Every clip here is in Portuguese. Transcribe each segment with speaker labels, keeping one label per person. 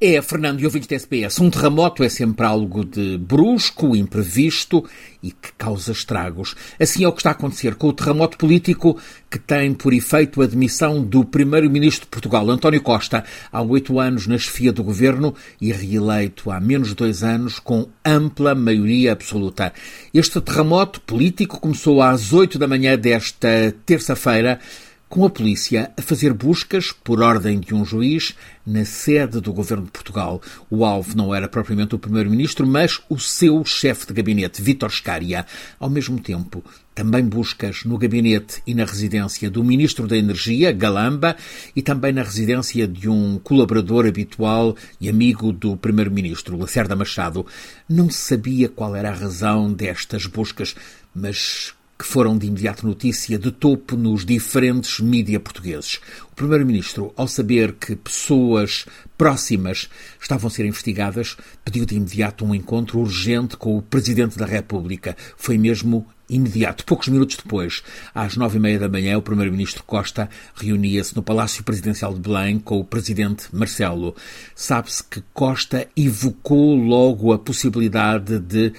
Speaker 1: É, Fernando e ouvintes da SPS, um terremoto é sempre algo de brusco, imprevisto e que causa estragos. Assim é o que está a acontecer com o terremoto político que tem por efeito a demissão do primeiro-ministro de Portugal, António Costa, há oito anos na chefia do governo e reeleito há menos de dois anos com ampla maioria absoluta. Este terremoto político começou às oito da manhã desta terça-feira com a polícia a fazer buscas, por ordem de um juiz, na sede do governo de Portugal. O alvo não era propriamente o primeiro-ministro, mas o seu chefe de gabinete, Vítor Scária. Ao mesmo tempo, também buscas no gabinete e na residência do ministro da Energia, Galamba, e também na residência de um colaborador habitual e amigo do primeiro-ministro, Lacerda Machado. Não sabia qual era a razão destas buscas, mas que foram de imediato notícia de topo nos diferentes mídia portugueses. O Primeiro-Ministro, ao saber que pessoas próximas estavam a ser investigadas, pediu de imediato um encontro urgente com o Presidente da República. Foi mesmo imediato. Poucos minutos depois, às nove e meia da manhã, o Primeiro-Ministro Costa reunia-se no Palácio Presidencial de Belém com o Presidente Marcelo. Sabe-se que Costa evocou logo a possibilidade de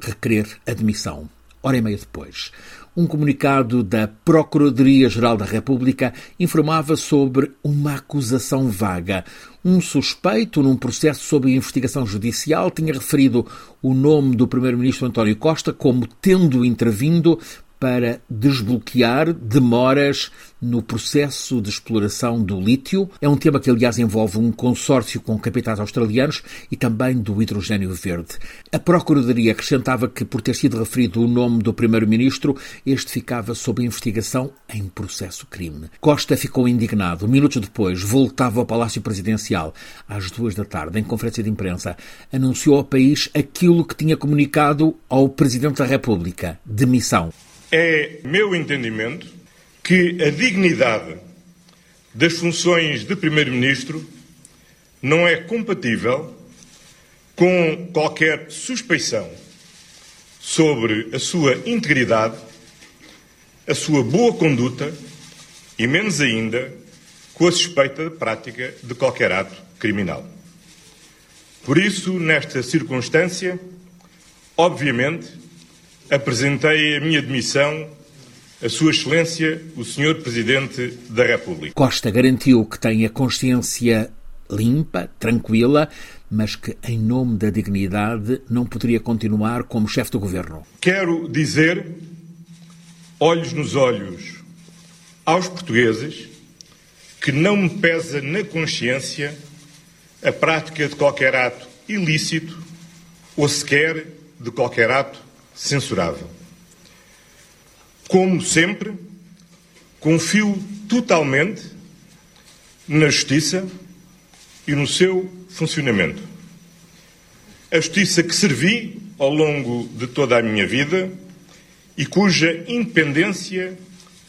Speaker 1: requerer admissão hora e meia depois. Um comunicado da Procuradoria-Geral da República informava sobre uma acusação vaga. Um suspeito, num processo sob investigação judicial, tinha referido o nome do Primeiro-Ministro António Costa como tendo intervindo para desbloquear demoras no processo de exploração do lítio. É um tema que, aliás, envolve um consórcio com capitais australianos e também do hidrogênio verde. A Procuradoria acrescentava que, por ter sido referido o nome do Primeiro-Ministro, este ficava sob investigação em processo crime. Costa ficou indignado. Minutos depois, voltava ao Palácio Presidencial. Às duas da tarde, em conferência de imprensa, anunciou ao país aquilo que tinha comunicado ao Presidente da República: demissão.
Speaker 2: É meu entendimento que a dignidade das funções de Primeiro-Ministro não é compatível com qualquer suspeição sobre a sua integridade, a sua boa conduta e, menos ainda, com a suspeita de prática de qualquer ato criminal. Por isso, nesta circunstância, obviamente, apresentei a minha demissão a Sua Excelência, o Sr. Presidente da República.
Speaker 1: Costa garantiu que tem a consciência limpa, tranquila, mas que, em nome da dignidade, não poderia continuar como chefe do governo.
Speaker 2: Quero dizer, olhos nos olhos, aos portugueses, que não me pesa na consciência a prática de qualquer ato ilícito ou sequer de qualquer ato censurável. Como sempre, confio totalmente na justiça e no seu funcionamento. A justiça que servi ao longo de toda a minha vida e cuja independência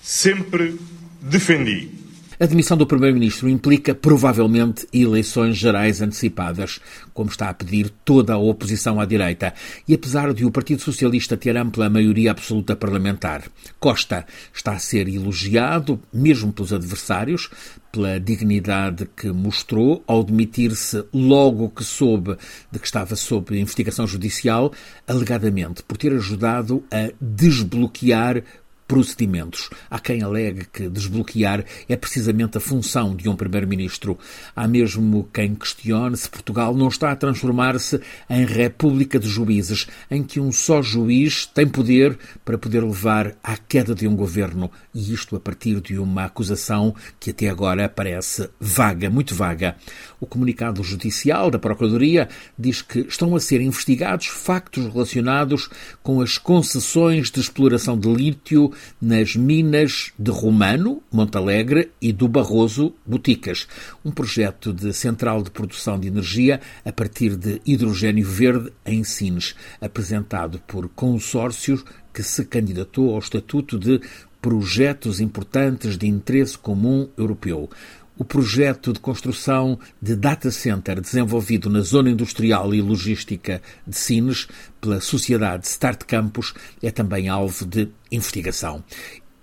Speaker 2: sempre defendi.
Speaker 1: A demissão do Primeiro-Ministro implica provavelmente eleições gerais antecipadas, como está a pedir toda a oposição à direita, e apesar de o Partido Socialista ter ampla maioria absoluta parlamentar, Costa está a ser elogiado, mesmo pelos adversários, pela dignidade que mostrou ao demitir-se logo que soube de que estava sob investigação judicial, alegadamente por ter ajudado a desbloquear procedimentos. Há quem alegue que desbloquear é precisamente a função de um primeiro-ministro. Há mesmo quem questione se Portugal não está a transformar-se em república de juízes, em que um só juiz tem poder para poder levar à queda de um governo, e isto a partir de uma acusação que até agora parece vaga, muito vaga. O comunicado judicial da Procuradoria diz que estão a ser investigados factos relacionados com as concessões de exploração de lítio nas minas de Romano, Montalegre e do Barroso, Boticas, um projeto de central de produção de energia a partir de hidrogênio verde em Sines, apresentado por consórcios que se candidatou ao estatuto de projetos importantes de interesse comum europeu. O projeto de construção de data center desenvolvido na zona industrial e logística de Sines pela sociedade Start Campus é também alvo de investigação.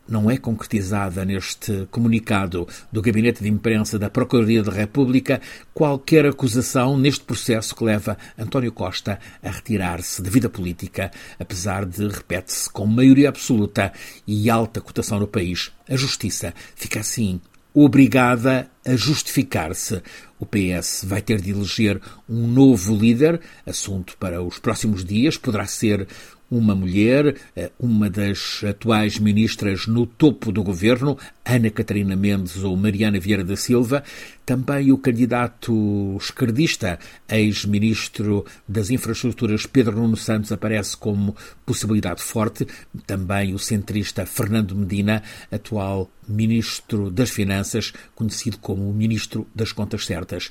Speaker 1: Não é concretizada neste comunicado do Gabinete de Imprensa da Procuradoria da República qualquer acusação neste processo que leva António Costa a retirar-se da vida política, apesar de, repete-se, com maioria absoluta e alta cotação no país, a Justiça fica assim obrigada a justificar-se. O PS vai ter de eleger um novo líder, assunto para os próximos dias, poderá ser uma mulher, eh, uma das atuais ministras no topo do governo, Ana Catarina Mendes ou Mariana Vieira da Silva, também o candidato esquerdista, ex-ministro das Infraestruturas Pedro Nuno Santos aparece como possibilidade forte, também o centrista Fernando Medina, atual ministro das Finanças, conhecido como ministro das Contas Certas.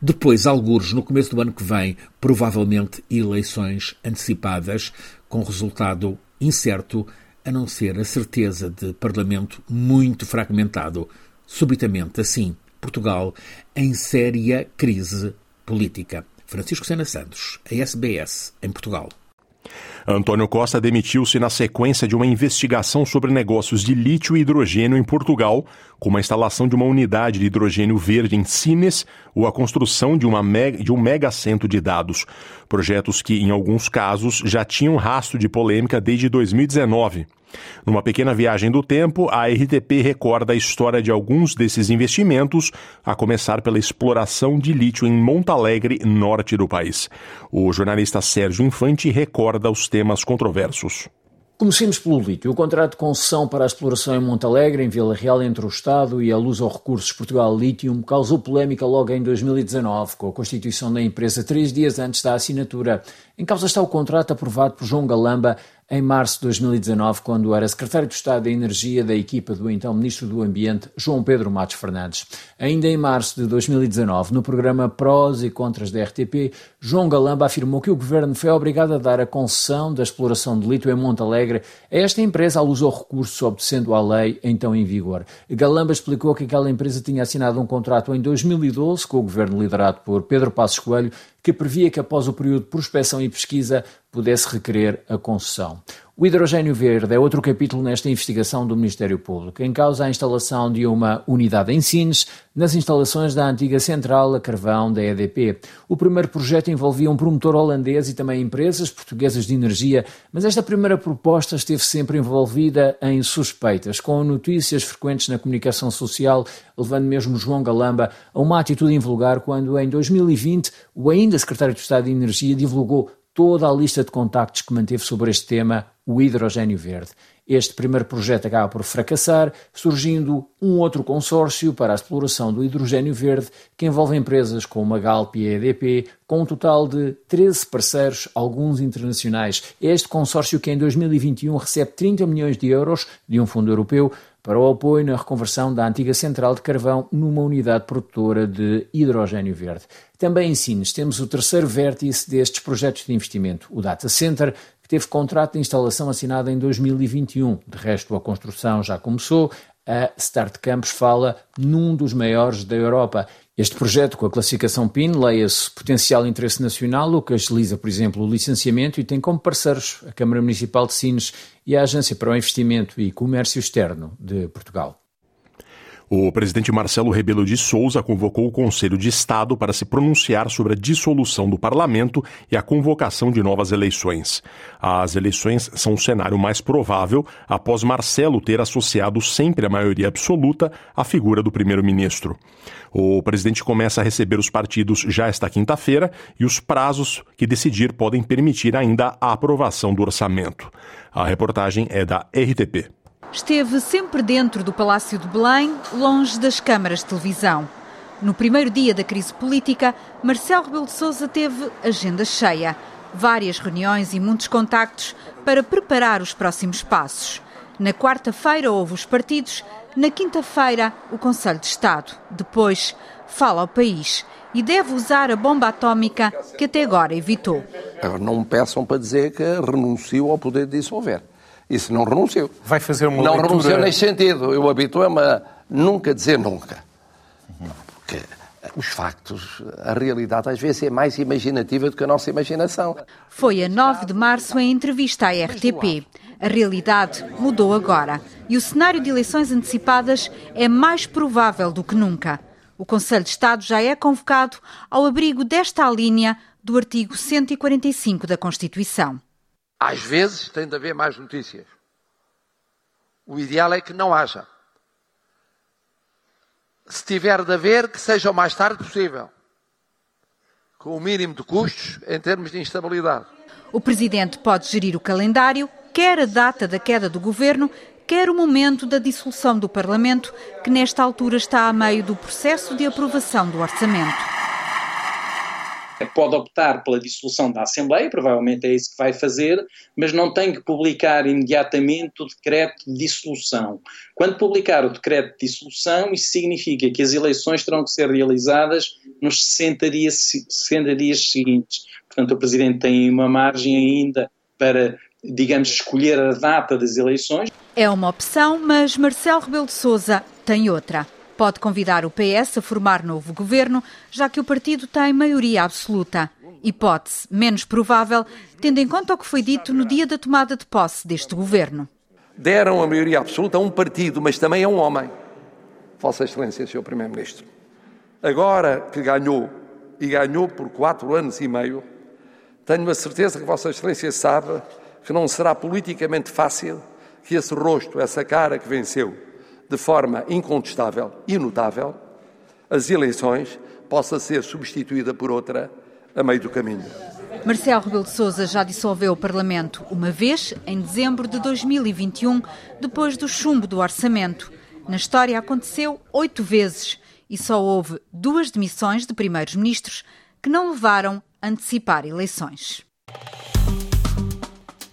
Speaker 1: Depois, algures no começo do ano que vem, provavelmente eleições antecipadas, com resultado incerto, a não ser a certeza de Parlamento muito fragmentado. Subitamente, assim, Portugal em séria crise política. Francisco Sena Santos, a SBS, em Portugal.
Speaker 3: Antônio Costa demitiu-se na sequência de uma investigação sobre negócios de lítio e hidrogênio em Portugal, como a instalação de uma unidade de hidrogênio verde em Sines ou a construção de, uma mega, de um mega centro de dados. Projetos que, em alguns casos, já tinham rastro de polêmica desde 2019. Numa pequena viagem do tempo, a RTP recorda a história de alguns desses investimentos, a começar pela exploração de lítio em Montalegre, norte do país. O jornalista Sérgio Infante recorda os temas controversos.
Speaker 4: Comecemos pelo lítio. O contrato de concessão para a exploração em Montalegre, em Vila Real, entre o Estado e a Luz ao Recursos Portugal Lítio, causou polémica logo em 2019, com a constituição da empresa três dias antes da assinatura. Em causa está o contrato aprovado por João Galamba em março de 2019, quando era secretário de Estado da Energia da equipa do então Ministro do Ambiente, João Pedro Matos Fernandes. Ainda em março de 2019, no programa Prós e Contras da RTP, João Galamba afirmou que o governo foi obrigado a dar a concessão da exploração de lítio em Monte Alegre a esta empresa à luz ao recurso, obedecendo à lei então em vigor. Galamba explicou que aquela empresa tinha assinado um contrato em 2012 com o governo liderado por Pedro Passos Coelho que previa que após o período de prospecção e pesquisa pudesse requerer a concessão. O hidrogênio verde é outro capítulo nesta investigação do Ministério Público. Em causa a instalação de uma unidade em Sines, nas instalações da antiga central a carvão da EDP. O primeiro projeto envolvia um promotor holandês e também empresas portuguesas de energia, mas esta primeira proposta esteve sempre envolvida em suspeitas, com notícias frequentes na comunicação social, levando mesmo João Galamba a uma atitude invulgar quando, em 2020, o ainda secretário de Estado de Energia divulgou toda a lista de contactos que manteve sobre este tema, o hidrogênio verde. Este primeiro projeto acaba por fracassar, surgindo um outro consórcio para a exploração do hidrogênio verde, que envolve empresas como a Galp e a EDP, com um total de 13 parceiros, alguns internacionais. Este consórcio que em 2021 recebe 30 milhões de euros de um fundo europeu para o apoio na reconversão da antiga central de carvão numa unidade produtora de hidrogênio verde. Também em Sines temos o terceiro vértice destes projetos de investimento, o Data Center, teve contrato de instalação assinado em 2021. De resto, a construção já começou. A Start Campus fala num dos maiores da Europa. Este projeto, com a classificação PIN, leia-se Potencial Interesse Nacional, o que agiliza, por exemplo, o licenciamento e tem como parceiros a Câmara Municipal de Sines e a Agência para o Investimento e Comércio Externo de Portugal.
Speaker 3: O presidente Marcelo Rebelo de Souza convocou o Conselho de Estado para se pronunciar sobre a dissolução do parlamento e a convocação de novas eleições. As eleições são o cenário mais provável após Marcelo ter associado sempre a maioria absoluta à figura do primeiro-ministro. O presidente começa a receber os partidos já esta quinta-feira e os prazos que decidir podem permitir ainda a aprovação do orçamento. A reportagem é da RTP.
Speaker 5: Esteve sempre dentro do Palácio de Belém, longe das câmaras de televisão. No primeiro dia da crise política, Marcelo Rebelo de Sousa teve agenda cheia, várias reuniões e muitos contactos para preparar os próximos passos. Na quarta-feira houve os partidos, na quinta-feira o Conselho de Estado. Depois fala ao país e deve usar a bomba atómica que até agora evitou.
Speaker 6: Não me peçam para dizer que renuncio ao poder de dissolver. Isso não renunciou.
Speaker 7: Vai fazer uma
Speaker 6: Não
Speaker 7: leitura...
Speaker 6: renunciou nesse sentido. Eu habituo-me a nunca dizer nunca. os factos, a realidade às vezes é mais imaginativa do que a nossa imaginação.
Speaker 5: Foi a 9 de março em entrevista à RTP. A realidade mudou agora e o cenário de eleições antecipadas é mais provável do que nunca. O Conselho de Estado já é convocado ao abrigo desta linha do artigo 145 da Constituição.
Speaker 6: Às vezes tem de haver mais notícias. O ideal é que não haja se tiver de haver, que seja o mais tarde possível, com o mínimo de custos em termos de instabilidade.
Speaker 5: O Presidente pode gerir o calendário, quer a data da queda do governo, quer o momento da dissolução do Parlamento, que nesta altura está a meio do processo de aprovação do orçamento
Speaker 7: pode optar pela dissolução da Assembleia, provavelmente é isso que vai fazer, mas não tem que publicar imediatamente o decreto de dissolução. Quando publicar o decreto de dissolução, isso significa que as eleições terão que ser realizadas nos 60 dias, 60 dias seguintes. Portanto, o Presidente tem uma margem ainda para, digamos, escolher a data das eleições.
Speaker 5: É uma opção, mas Marcelo Rebelo de Sousa tem outra pode convidar o PS a formar novo governo, já que o partido tem maioria absoluta. Hipótese menos provável, tendo em conta o que foi dito no dia da tomada de posse deste governo.
Speaker 6: Deram a maioria absoluta a um partido, mas também a um homem. Vossa Excelência, Sr. Primeiro-Ministro. Agora que ganhou, e ganhou por quatro anos e meio, tenho a certeza que Vossa Excelência sabe que não será politicamente fácil que esse rosto, essa cara que venceu, de forma incontestável e notável, as eleições possa ser substituída por outra a meio do caminho.
Speaker 5: Marcelo Rebelo de Sousa já dissolveu o Parlamento uma vez, em dezembro de 2021, depois do chumbo do orçamento. Na história aconteceu oito vezes e só houve duas demissões de primeiros ministros que não levaram a antecipar eleições.